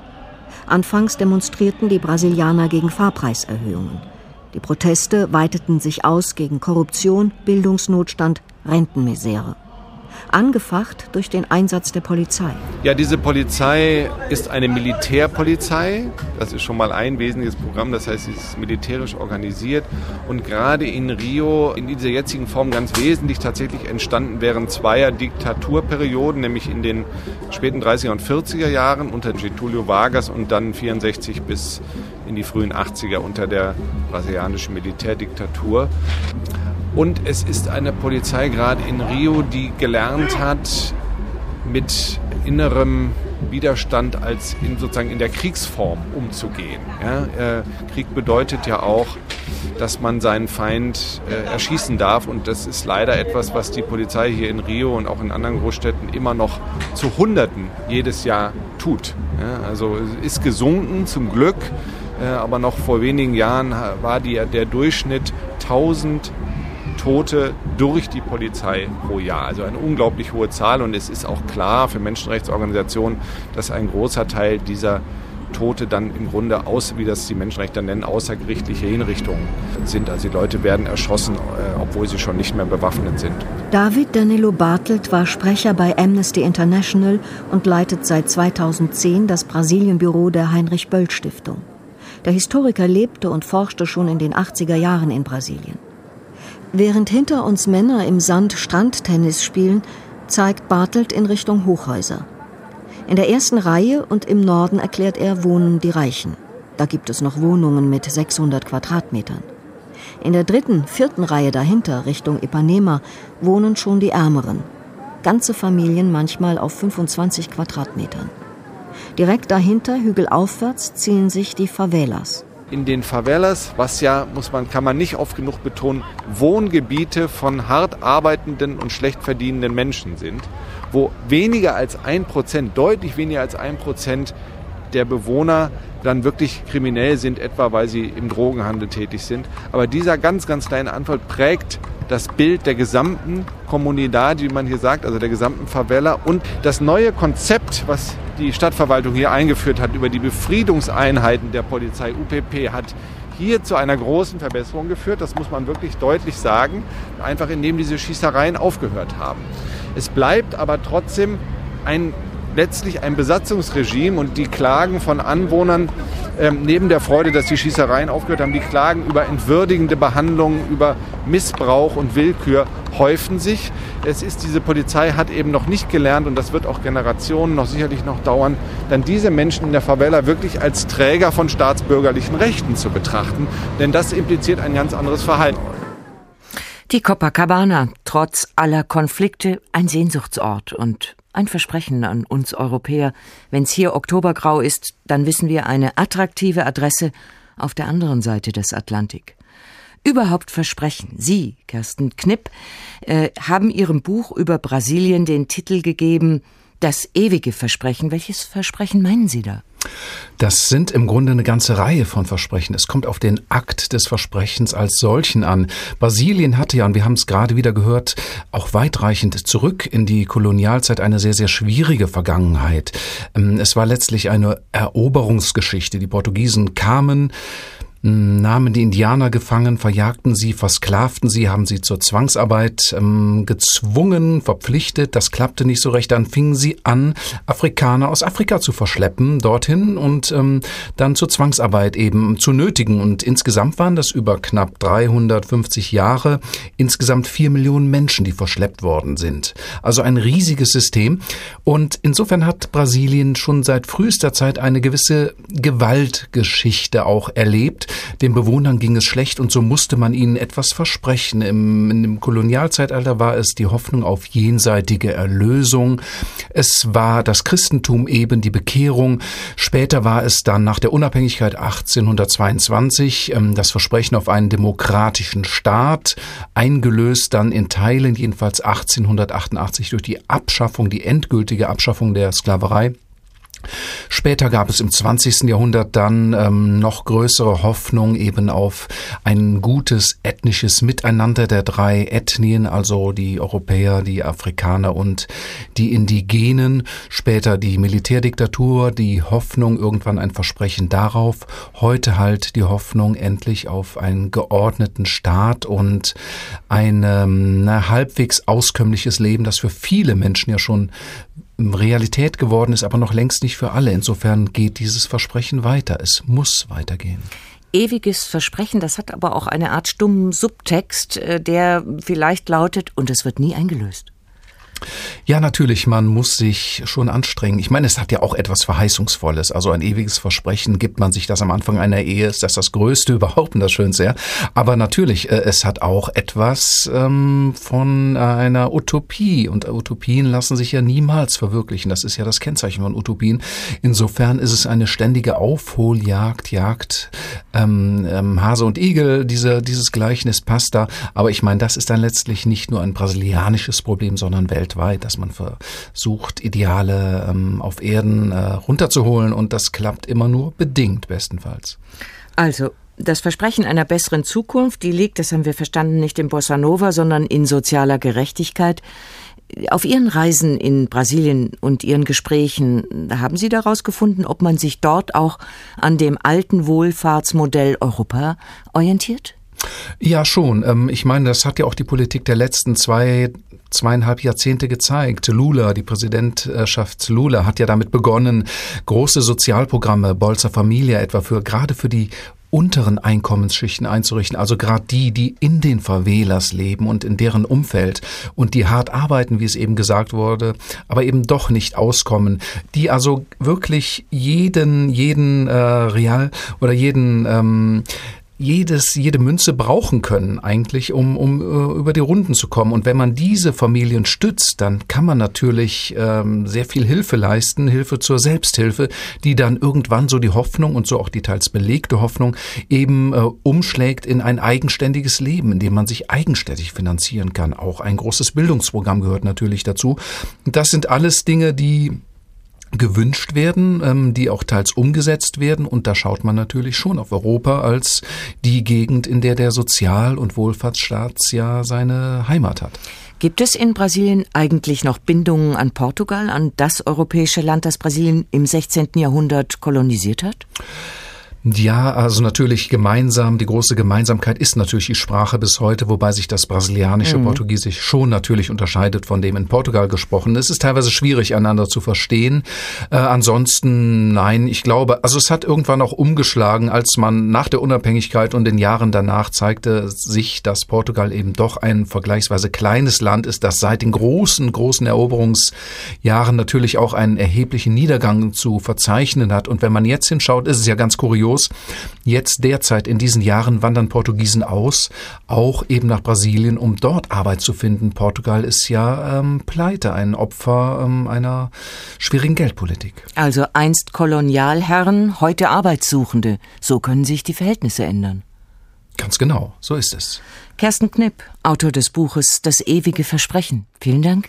Anfangs demonstrierten die Brasilianer gegen Fahrpreiserhöhungen. Die Proteste weiteten sich aus gegen Korruption, Bildungsnotstand, Rentenmisere. Angefacht durch den Einsatz der Polizei. Ja, diese Polizei ist eine Militärpolizei. Das ist schon mal ein wesentliches Programm. Das heißt, sie ist militärisch organisiert und gerade in Rio in dieser jetzigen Form ganz wesentlich tatsächlich entstanden während zweier Diktaturperioden, nämlich in den späten 30er und 40er Jahren unter Getulio Vargas und dann 64 bis in die frühen 80er unter der brasilianischen Militärdiktatur. Und es ist eine Polizei gerade in Rio, die gelernt hat, mit innerem Widerstand als in, sozusagen in der Kriegsform umzugehen. Ja, äh, Krieg bedeutet ja auch, dass man seinen Feind äh, erschießen darf und das ist leider etwas, was die Polizei hier in Rio und auch in anderen Großstädten immer noch zu Hunderten jedes Jahr tut. Ja, also ist gesunken zum Glück, äh, aber noch vor wenigen Jahren war die, der Durchschnitt 1000 Tote durch die Polizei pro Jahr. Also eine unglaublich hohe Zahl und es ist auch klar für Menschenrechtsorganisationen, dass ein großer Teil dieser Tote dann im Grunde aus, wie das die Menschenrechte nennen, außergerichtliche Hinrichtungen sind. Also die Leute werden erschossen, äh, obwohl sie schon nicht mehr bewaffnet sind. David Danilo Bartelt war Sprecher bei Amnesty International und leitet seit 2010 das Brasilienbüro der Heinrich Böll Stiftung. Der Historiker lebte und forschte schon in den 80er Jahren in Brasilien. Während hinter uns Männer im Sand Strandtennis spielen, zeigt Bartelt in Richtung Hochhäuser. In der ersten Reihe und im Norden erklärt er, wohnen die Reichen. Da gibt es noch Wohnungen mit 600 Quadratmetern. In der dritten, vierten Reihe dahinter, Richtung Ipanema, wohnen schon die Ärmeren. Ganze Familien manchmal auf 25 Quadratmetern. Direkt dahinter, hügelaufwärts, ziehen sich die Favelas in den Favelas, was ja, muss man, kann man nicht oft genug betonen, Wohngebiete von hart arbeitenden und schlecht verdienenden Menschen sind, wo weniger als ein Prozent, deutlich weniger als ein Prozent der Bewohner dann wirklich kriminell sind, etwa weil sie im Drogenhandel tätig sind. Aber dieser ganz, ganz kleine Anteil prägt das Bild der gesamten Kommunidad, wie man hier sagt, also der gesamten Favela und das neue Konzept, was die Stadtverwaltung hier eingeführt hat über die Befriedungseinheiten der Polizei UPP hat hier zu einer großen Verbesserung geführt. Das muss man wirklich deutlich sagen, einfach indem diese Schießereien aufgehört haben. Es bleibt aber trotzdem ein letztlich ein Besatzungsregime und die Klagen von Anwohnern ähm, neben der Freude, dass die Schießereien aufgehört haben, die Klagen über entwürdigende Behandlungen, über Missbrauch und Willkür häufen sich. Es ist, diese Polizei hat eben noch nicht gelernt und das wird auch Generationen noch sicherlich noch dauern, dann diese Menschen in der Favela wirklich als Träger von staatsbürgerlichen Rechten zu betrachten. Denn das impliziert ein ganz anderes Verhalten. Die Copacabana, trotz aller Konflikte, ein Sehnsuchtsort und ein Versprechen an uns Europäer. Wenn's hier Oktobergrau ist, dann wissen wir eine attraktive Adresse auf der anderen Seite des Atlantik. Überhaupt Versprechen. Sie, Kersten Knipp, äh, haben Ihrem Buch über Brasilien den Titel gegeben Das ewige Versprechen. Welches Versprechen meinen Sie da? Das sind im Grunde eine ganze Reihe von Versprechen. Es kommt auf den Akt des Versprechens als solchen an. Brasilien hatte ja, und wir haben es gerade wieder gehört, auch weitreichend zurück in die Kolonialzeit eine sehr, sehr schwierige Vergangenheit. Ähm, es war letztlich eine Eroberungsgeschichte. Die Portugiesen kamen, nahmen die Indianer gefangen, verjagten sie, versklavten sie, haben sie zur Zwangsarbeit ähm, gezwungen, verpflichtet. Das klappte nicht so recht. Dann fingen sie an, Afrikaner aus Afrika zu verschleppen dorthin und ähm, dann zur Zwangsarbeit eben zu nötigen. Und insgesamt waren das über knapp 350 Jahre insgesamt vier Millionen Menschen, die verschleppt worden sind. Also ein riesiges System. Und insofern hat Brasilien schon seit frühester Zeit eine gewisse Gewaltgeschichte auch erlebt. Den Bewohnern ging es schlecht und so musste man ihnen etwas versprechen. Im, im Kolonialzeitalter war es die Hoffnung auf jenseitige Erlösung. Es war das Christentum eben die Bekehrung. Später war es dann nach der Unabhängigkeit 1822 ähm, das Versprechen auf einen demokratischen Staat, eingelöst dann in Teilen jedenfalls 1888 durch die Abschaffung, die endgültige Abschaffung der Sklaverei. Später gab es im 20. Jahrhundert dann ähm, noch größere Hoffnung eben auf ein gutes ethnisches Miteinander der drei Ethnien, also die Europäer, die Afrikaner und die Indigenen. Später die Militärdiktatur, die Hoffnung, irgendwann ein Versprechen darauf. Heute halt die Hoffnung endlich auf einen geordneten Staat und ein ähm, halbwegs auskömmliches Leben, das für viele Menschen ja schon Realität geworden ist, aber noch längst nicht für alle. Insofern geht dieses Versprechen weiter. Es muss weitergehen ewiges Versprechen, das hat aber auch eine Art stummen Subtext, äh, der vielleicht lautet, und es wird nie eingelöst. Ja, natürlich, man muss sich schon anstrengen. Ich meine, es hat ja auch etwas Verheißungsvolles. Also ein ewiges Versprechen gibt man sich das am Anfang einer Ehe, ist das das Größte überhaupt und das Schönste. Ja? Aber natürlich, äh, es hat auch etwas ähm, von einer Utopie. Und Utopien lassen sich ja niemals verwirklichen. Das ist ja das Kennzeichen von Utopien. Insofern ist es eine ständige Aufholjagd, Jagd, ähm, ähm, Hase und Igel, diese, dieses Gleichnis passt da. Aber ich meine, das ist dann letztlich nicht nur ein brasilianisches Problem, sondern weltweit weltweit, dass man versucht, Ideale ähm, auf Erden äh, runterzuholen und das klappt immer nur bedingt bestenfalls. Also, das Versprechen einer besseren Zukunft, die liegt, das haben wir verstanden, nicht in Bossa Nova, sondern in sozialer Gerechtigkeit. Auf Ihren Reisen in Brasilien und Ihren Gesprächen haben Sie daraus gefunden, ob man sich dort auch an dem alten Wohlfahrtsmodell Europa orientiert? Ja, schon. Ähm, ich meine, das hat ja auch die Politik der letzten zwei, zweieinhalb Jahrzehnte gezeigt. Lula, die Präsidentschaft Lula hat ja damit begonnen, große Sozialprogramme, Bolsa Familia etwa für, gerade für die unteren Einkommensschichten einzurichten, also gerade die, die in den Favelas leben und in deren Umfeld und die hart arbeiten, wie es eben gesagt wurde, aber eben doch nicht auskommen, die also wirklich jeden, jeden äh, Real oder jeden ähm, jedes, jede Münze brauchen können eigentlich, um, um uh, über die Runden zu kommen. Und wenn man diese Familien stützt, dann kann man natürlich ähm, sehr viel Hilfe leisten, Hilfe zur Selbsthilfe, die dann irgendwann so die Hoffnung und so auch die teils belegte Hoffnung eben äh, umschlägt in ein eigenständiges Leben, in dem man sich eigenständig finanzieren kann. Auch ein großes Bildungsprogramm gehört natürlich dazu. Das sind alles Dinge, die gewünscht werden, ähm, die auch teils umgesetzt werden. Und da schaut man natürlich schon auf Europa als die Gegend, in der der Sozial- und Wohlfahrtsstaat ja seine Heimat hat. Gibt es in Brasilien eigentlich noch Bindungen an Portugal, an das europäische Land, das Brasilien im 16. Jahrhundert kolonisiert hat? Ja, also natürlich gemeinsam, die große Gemeinsamkeit ist natürlich die Sprache bis heute, wobei sich das brasilianische mhm. Portugiesisch schon natürlich unterscheidet von dem in Portugal gesprochen. Es ist teilweise schwierig, einander zu verstehen. Äh, ansonsten, nein, ich glaube, also es hat irgendwann auch umgeschlagen, als man nach der Unabhängigkeit und den Jahren danach zeigte sich, dass Portugal eben doch ein vergleichsweise kleines Land ist, das seit den großen, großen Eroberungsjahren natürlich auch einen erheblichen Niedergang zu verzeichnen hat. Und wenn man jetzt hinschaut, ist es ja ganz kurios, los. Jetzt derzeit in diesen Jahren wandern Portugiesen aus, auch eben nach Brasilien, um dort Arbeit zu finden. Portugal ist ja ähm, pleite, ein Opfer ähm, einer schwierigen Geldpolitik. Also einst Kolonialherren, heute Arbeitssuchende. So können sich die Verhältnisse ändern. Ganz genau, so ist es. Kersten Knipp, Autor des Buches Das ewige Versprechen. Vielen Dank.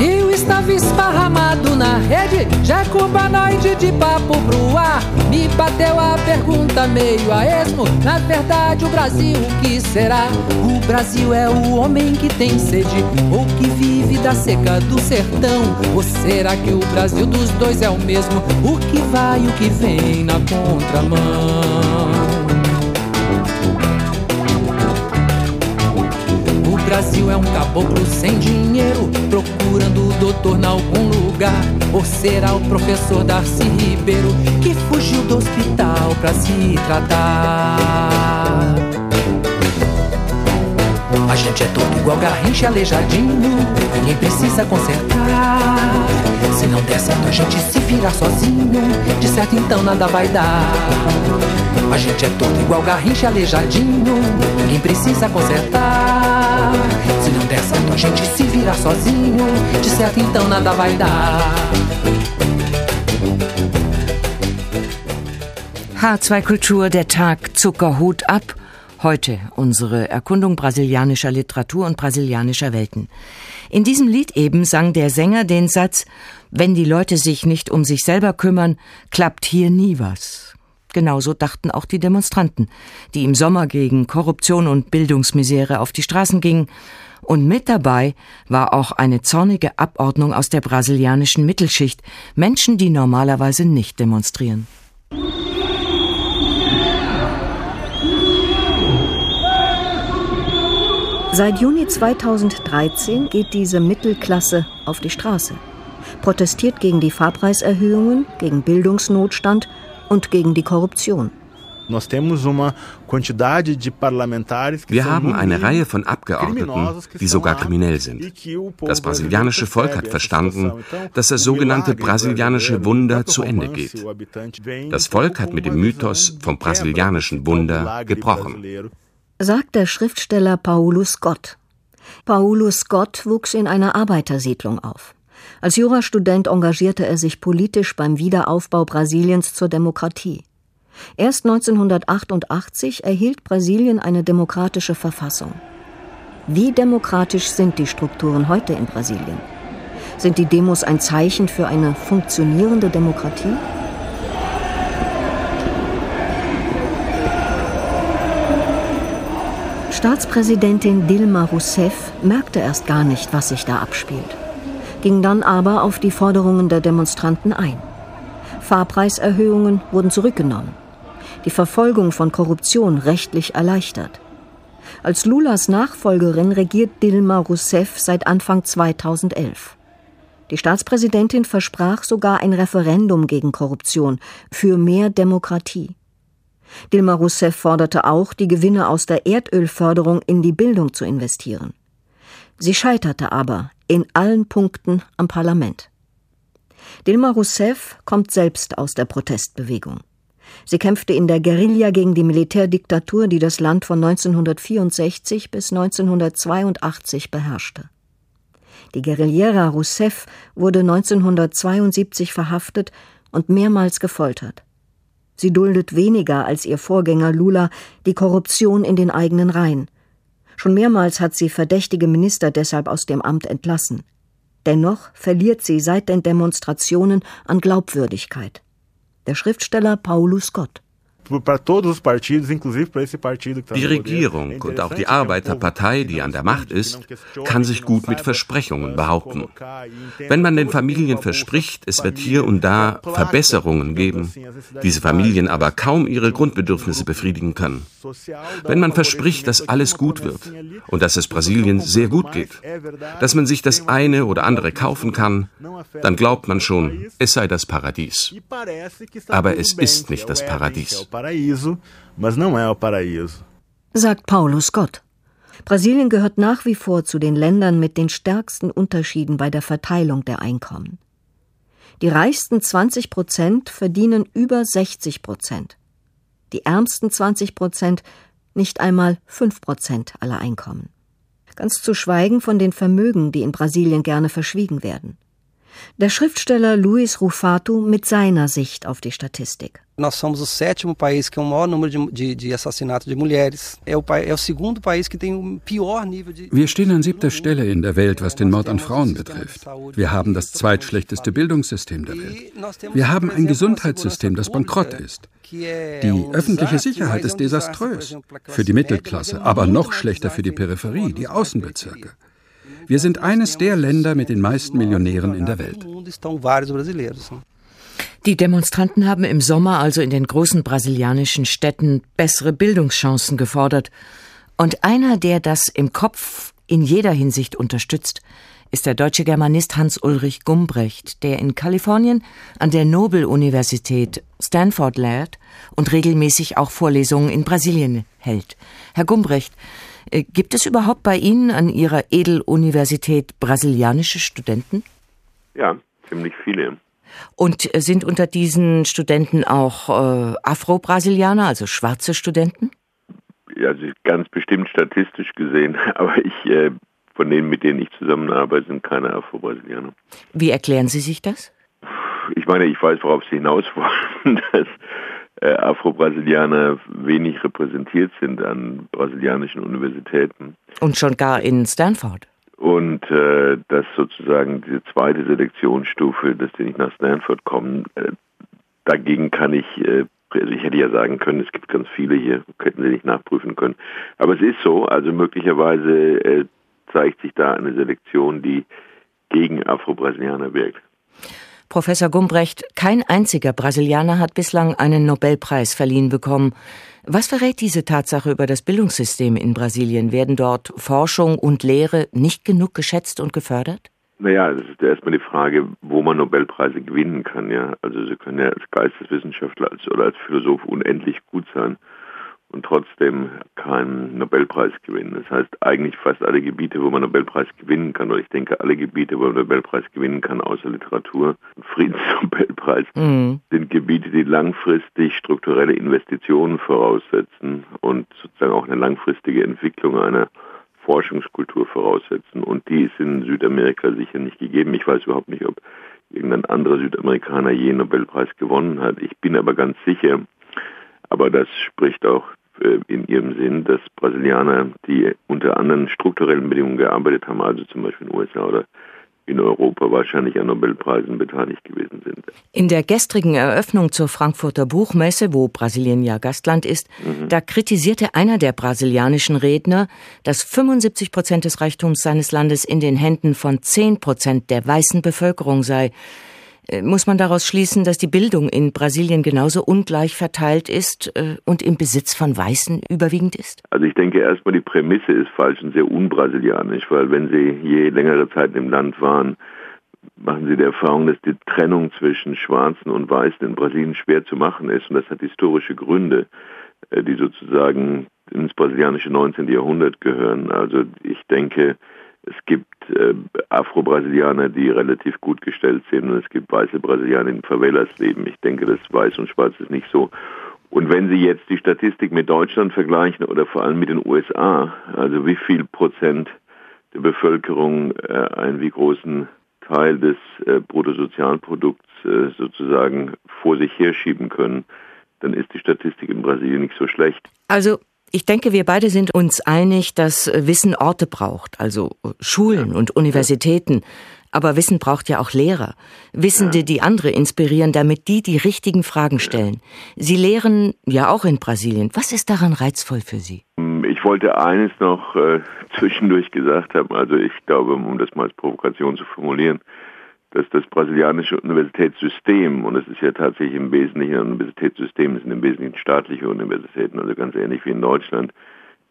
Eu estava esparramado na rede, já cubanoide de papo pro ar. Me bateu a pergunta meio a esmo. Na verdade, o Brasil, o que será? O Brasil é o homem que tem sede, ou que vive da seca do sertão. Ou será que o Brasil dos dois é o mesmo? O que vai e o que vem na contramão? Brasil é um caboclo sem dinheiro, procurando o doutor em algum lugar. Ou será o professor Darcy Ribeiro que fugiu do hospital pra se tratar? A gente é todo igual garrincha aleijadinho, ninguém precisa consertar. Se não der certo, a gente se virar sozinho, de certo então nada vai dar. A gente é todo igual garrincha aleijadinho, ninguém precisa consertar. Certo, a gente se virar sozinho, de certo então nada vai dar. H2 Kultur, der Tag Zuckerhut ab. Heute unsere Erkundung brasilianischer Literatur und brasilianischer Welten. In diesem Lied eben sang der Sänger den Satz, wenn die Leute sich nicht um sich selber kümmern, klappt hier nie was. Genauso dachten auch die Demonstranten, die im Sommer gegen Korruption und Bildungsmisere auf die Straßen gingen. Und mit dabei war auch eine zornige Abordnung aus der brasilianischen Mittelschicht, Menschen, die normalerweise nicht demonstrieren. Seit Juni 2013 geht diese Mittelklasse auf die Straße, protestiert gegen die Fahrpreiserhöhungen, gegen Bildungsnotstand und gegen die Korruption. Wir haben eine Reihe von Abgeordneten, die sogar kriminell sind. Das brasilianische Volk hat verstanden, dass das sogenannte brasilianische Wunder zu Ende geht. Das Volk hat mit dem Mythos vom brasilianischen Wunder gebrochen sagt der Schriftsteller Paulo Scott. Paulo Scott wuchs in einer Arbeitersiedlung auf. Als Jurastudent engagierte er sich politisch beim Wiederaufbau Brasiliens zur Demokratie. Erst 1988 erhielt Brasilien eine demokratische Verfassung. Wie demokratisch sind die Strukturen heute in Brasilien? Sind die Demos ein Zeichen für eine funktionierende Demokratie? Staatspräsidentin Dilma Rousseff merkte erst gar nicht, was sich da abspielt, ging dann aber auf die Forderungen der Demonstranten ein. Fahrpreiserhöhungen wurden zurückgenommen, die Verfolgung von Korruption rechtlich erleichtert. Als Lulas Nachfolgerin regiert Dilma Rousseff seit Anfang 2011. Die Staatspräsidentin versprach sogar ein Referendum gegen Korruption für mehr Demokratie. Dilma Rousseff forderte auch, die Gewinne aus der Erdölförderung in die Bildung zu investieren. Sie scheiterte aber in allen Punkten am Parlament. Dilma Rousseff kommt selbst aus der Protestbewegung. Sie kämpfte in der Guerilla gegen die Militärdiktatur, die das Land von 1964 bis 1982 beherrschte. Die Guerillera Rousseff wurde 1972 verhaftet und mehrmals gefoltert. Sie duldet weniger als ihr Vorgänger Lula die Korruption in den eigenen Reihen. Schon mehrmals hat sie verdächtige Minister deshalb aus dem Amt entlassen. Dennoch verliert sie seit den Demonstrationen an Glaubwürdigkeit. Der Schriftsteller Paulo Scott die Regierung und auch die Arbeiterpartei, die an der Macht ist, kann sich gut mit Versprechungen behaupten. Wenn man den Familien verspricht, es wird hier und da Verbesserungen geben, diese Familien aber kaum ihre Grundbedürfnisse befriedigen können. Wenn man verspricht, dass alles gut wird und dass es Brasilien sehr gut geht, dass man sich das eine oder andere kaufen kann, dann glaubt man schon, es sei das Paradies. Aber es ist nicht das Paradies paraíso, mas não é o paraíso. Sagt Paulo Scott. Brasilien gehört nach wie vor zu den Ländern mit den stärksten Unterschieden bei der Verteilung der Einkommen. Die reichsten 20 Prozent verdienen über 60 Prozent. Die ärmsten 20 Prozent nicht einmal 5 Prozent aller Einkommen. Ganz zu schweigen von den Vermögen, die in Brasilien gerne verschwiegen werden. Der Schriftsteller Luis Rufato mit seiner Sicht auf die Statistik. Nós somos o sétimo país que tem o maior número de, de, de assassinatos de mulheres. É o, é o segundo país que tem o pior nível de. Wir stehen an siebter Stelle in der Welt, was den Mord an Frauen betrifft. Wir haben das zweitschlechteste Bildungssystem der Welt. Wir haben ein Gesundheitssystem, das bankrott ist. Die öffentliche Sicherheit ist desaströs. Für die Mittelklasse, aber noch schlechter für die Peripherie, die Außenbezirke. Wir sind eines der Länder mit den meisten Millionären in der Welt. Die Demonstranten haben im Sommer also in den großen brasilianischen Städten bessere Bildungschancen gefordert. Und einer, der das im Kopf in jeder Hinsicht unterstützt, ist der deutsche Germanist Hans-Ulrich Gumbrecht, der in Kalifornien an der Nobel-Universität Stanford lehrt und regelmäßig auch Vorlesungen in Brasilien hält. Herr Gumbrecht, gibt es überhaupt bei Ihnen an Ihrer Edeluniversität brasilianische Studenten? Ja, ziemlich viele. Und äh, sind unter diesen Studenten auch äh, Afro-Brasilianer, also schwarze Studenten? Ja, also ganz bestimmt statistisch gesehen, aber ich, äh, von denen, mit denen ich zusammenarbeite, sind keine Afro-Brasilianer. Wie erklären Sie sich das? Ich meine, ich weiß, worauf Sie hinaus wollen. Das äh, Afro-Brasilianer wenig repräsentiert sind an brasilianischen Universitäten. Und schon gar in Stanford. Und äh, dass sozusagen diese zweite Selektionsstufe, dass die nicht nach Stanford kommen, äh, dagegen kann ich, äh, also ich hätte ja sagen können, es gibt ganz viele hier, hätten sie nicht nachprüfen können. Aber es ist so, also möglicherweise äh, zeigt sich da eine Selektion, die gegen Afro-Brasilianer wirkt. Professor Gumbrecht, kein einziger Brasilianer hat bislang einen Nobelpreis verliehen bekommen. Was verrät diese Tatsache über das Bildungssystem in Brasilien? Werden dort Forschung und Lehre nicht genug geschätzt und gefördert? Naja, das ist erstmal die Frage, wo man Nobelpreise gewinnen kann. Ja, also Sie können ja als Geisteswissenschaftler oder als Philosoph unendlich gut sein und trotzdem keinen Nobelpreis gewinnen. Das heißt, eigentlich fast alle Gebiete, wo man Nobelpreis gewinnen kann, oder ich denke alle Gebiete, wo man Nobelpreis gewinnen kann, außer Literatur, Friedensnobelpreis, mhm. sind Gebiete, die langfristig strukturelle Investitionen voraussetzen und sozusagen auch eine langfristige Entwicklung einer Forschungskultur voraussetzen. Und die ist in Südamerika sicher nicht gegeben. Ich weiß überhaupt nicht, ob irgendein anderer Südamerikaner je einen Nobelpreis gewonnen hat. Ich bin aber ganz sicher, aber das spricht auch in ihrem Sinn, dass Brasilianer, die unter anderen strukturellen Bedingungen gearbeitet haben, also zum Beispiel in den USA oder in Europa wahrscheinlich an Nobelpreisen beteiligt gewesen sind. In der gestrigen Eröffnung zur Frankfurter Buchmesse, wo Brasilien ja Gastland ist, mhm. da kritisierte einer der brasilianischen Redner, dass 75 Prozent des Reichtums seines Landes in den Händen von 10 Prozent der weißen Bevölkerung sei. Äh, muss man daraus schließen, dass die Bildung in Brasilien genauso ungleich verteilt ist äh, und im Besitz von Weißen überwiegend ist? Also ich denke erstmal, die Prämisse ist falsch und sehr unbrasilianisch, weil wenn Sie je längere Zeit im Land waren, machen Sie die Erfahrung, dass die Trennung zwischen Schwarzen und Weißen in Brasilien schwer zu machen ist und das hat historische Gründe, äh, die sozusagen ins brasilianische 19. Jahrhundert gehören. Also ich denke, es gibt äh, Afro-Brasilianer, die relativ gut gestellt sind und es gibt weiße Brasilianer, die in Favelas leben. Ich denke, das Weiß und Schwarz ist nicht so. Und wenn Sie jetzt die Statistik mit Deutschland vergleichen oder vor allem mit den USA, also wie viel Prozent der Bevölkerung äh, einen wie großen Teil des äh, Bruttosozialprodukts äh, sozusagen vor sich herschieben können, dann ist die Statistik in Brasilien nicht so schlecht. Also ich denke, wir beide sind uns einig, dass Wissen Orte braucht, also Schulen und Universitäten. Aber Wissen braucht ja auch Lehrer. Wissende, die andere inspirieren, damit die die richtigen Fragen stellen. Sie lehren ja auch in Brasilien. Was ist daran reizvoll für Sie? Ich wollte eines noch äh, zwischendurch gesagt haben. Also ich glaube, um das mal als Provokation zu formulieren, dass das brasilianische Universitätssystem, und es ist ja tatsächlich im Wesentlichen ein Universitätssystem, es sind im Wesentlichen staatliche Universitäten, also ganz ähnlich wie in Deutschland,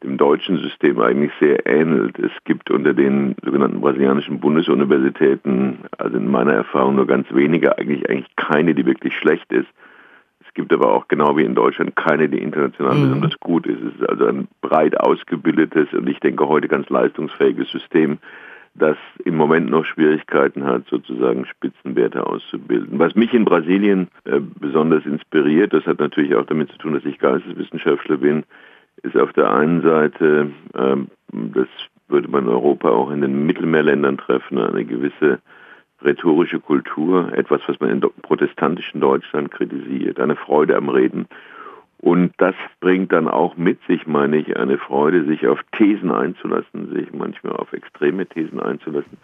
dem deutschen System eigentlich sehr ähnelt. Es gibt unter den sogenannten brasilianischen Bundesuniversitäten, also in meiner Erfahrung nur ganz wenige, eigentlich eigentlich keine, die wirklich schlecht ist. Es gibt aber auch genau wie in Deutschland keine, die international mhm. besonders gut ist. Es ist also ein breit ausgebildetes und ich denke heute ganz leistungsfähiges System, das im Moment noch Schwierigkeiten hat, sozusagen Spitzenwerte auszubilden. Was mich in Brasilien äh, besonders inspiriert, das hat natürlich auch damit zu tun, dass ich Geisteswissenschaftler bin, ist auf der einen Seite, äh, das würde man in Europa auch in den Mittelmeerländern treffen, eine gewisse rhetorische Kultur, etwas, was man in protestantischen Deutschland kritisiert, eine Freude am Reden und das bringt dann auch mit sich, meine ich, eine Freude, sich auf Thesen einzulassen, sich manchmal auf extreme Thesen einzulassen.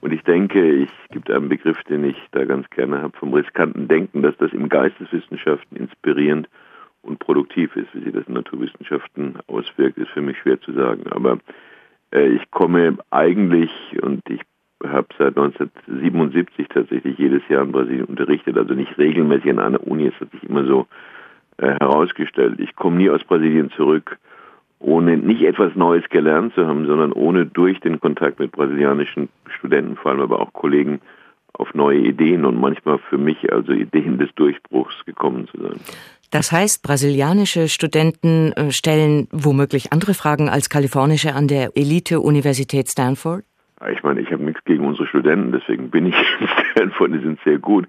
Und ich denke, ich gibt einen Begriff, den ich da ganz gerne habe, vom riskanten Denken, dass das im Geisteswissenschaften inspirierend und produktiv ist. Wie sich das in Naturwissenschaften auswirkt, ist für mich schwer zu sagen. Aber äh, ich komme eigentlich und ich habe seit 1977 tatsächlich jedes Jahr in Brasilien unterrichtet, also nicht regelmäßig an einer Uni, es hat sich immer so herausgestellt. Ich komme nie aus Brasilien zurück, ohne nicht etwas Neues gelernt zu haben, sondern ohne durch den Kontakt mit brasilianischen Studenten, vor allem aber auch Kollegen, auf neue Ideen und manchmal für mich also Ideen des Durchbruchs gekommen zu sein. Das heißt, brasilianische Studenten äh, stellen womöglich andere Fragen als kalifornische an der Elite-Universität Stanford? Ich meine, ich habe nichts gegen unsere Studenten, deswegen bin ich in Stanford, die sind sehr gut.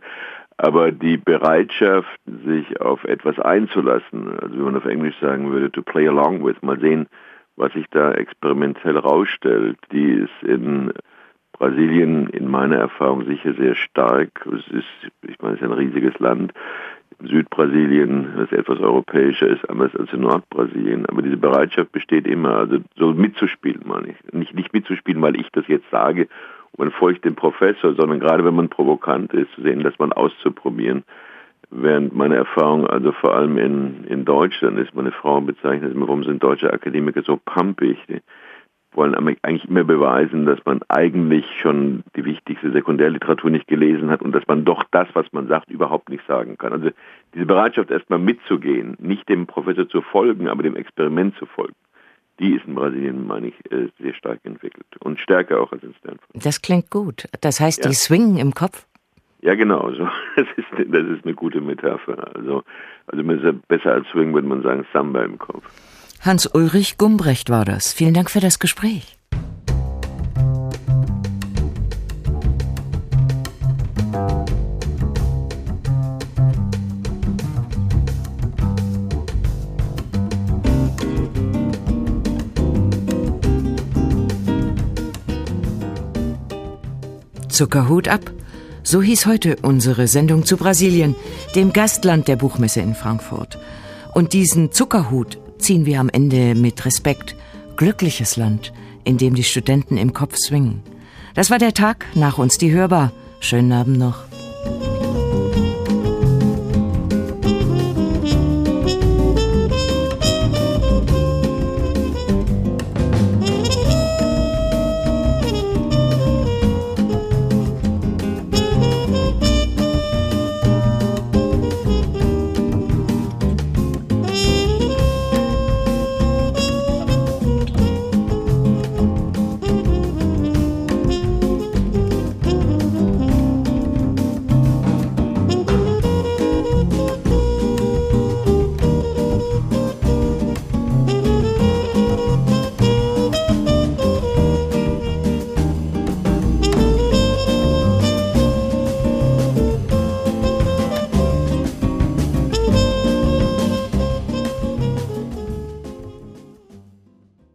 Aber die Bereitschaft, sich auf etwas einzulassen, also wie man auf Englisch sagen würde, to play along with, mal sehen, was sich da experimentell rausstellt, die ist in Brasilien in meiner Erfahrung sicher sehr stark. Es ist, ich meine, es ist ein riesiges Land. Südbrasilien, das etwas europäischer ist, anders als in Nordbrasilien. Aber diese Bereitschaft besteht immer, also so mitzuspielen, meine ich. Nicht, nicht mitzuspielen, weil ich das jetzt sage man folgt dem Professor, sondern gerade wenn man provokant ist, sehen, dass man auszuprobieren. Während meine Erfahrung, also vor allem in, in Deutschland ist, meine Frau bezeichnet warum sind deutsche Akademiker so pampig? Die wollen eigentlich immer beweisen, dass man eigentlich schon die wichtigste Sekundärliteratur nicht gelesen hat und dass man doch das, was man sagt, überhaupt nicht sagen kann. Also diese Bereitschaft, erstmal mitzugehen, nicht dem Professor zu folgen, aber dem Experiment zu folgen die ist in Brasilien, meine ich, äh, sehr stark entwickelt und stärker auch als in Stanford. Das klingt gut. Das heißt, ja. die swingen im Kopf? Ja, genau. So. Das, ist, das ist eine gute Metapher. Also, also besser als swing würde man sagen Samba im Kopf. Hans-Ulrich Gumbrecht war das. Vielen Dank für das Gespräch. Zuckerhut ab. So hieß heute unsere Sendung zu Brasilien, dem Gastland der Buchmesse in Frankfurt. Und diesen Zuckerhut ziehen wir am Ende mit Respekt. Glückliches Land, in dem die Studenten im Kopf swingen. Das war der Tag, nach uns die Hörbar. Schönen Abend noch.